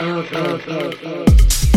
oh, oh, oh, oh.